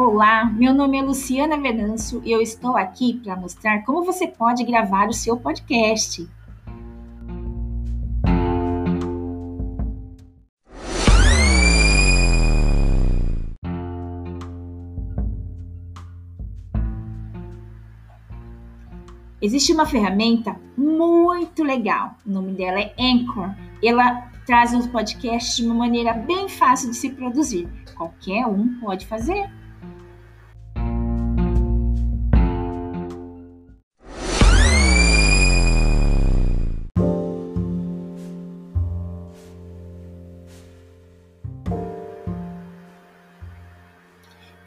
Olá, meu nome é Luciana Venâncio e eu estou aqui para mostrar como você pode gravar o seu podcast. Existe uma ferramenta muito legal, o nome dela é Anchor. Ela traz os podcasts de uma maneira bem fácil de se produzir. Qualquer um pode fazer.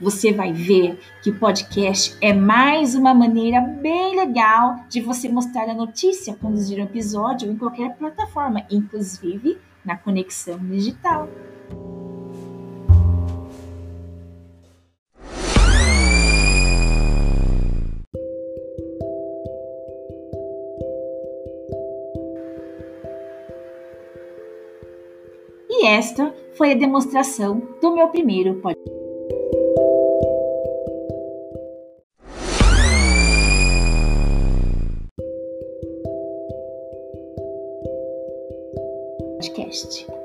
Você vai ver que o podcast é mais uma maneira bem legal de você mostrar a notícia, conduzir um episódio em qualquer plataforma, inclusive na conexão digital. E esta foi a demonstração do meu primeiro podcast. podcast.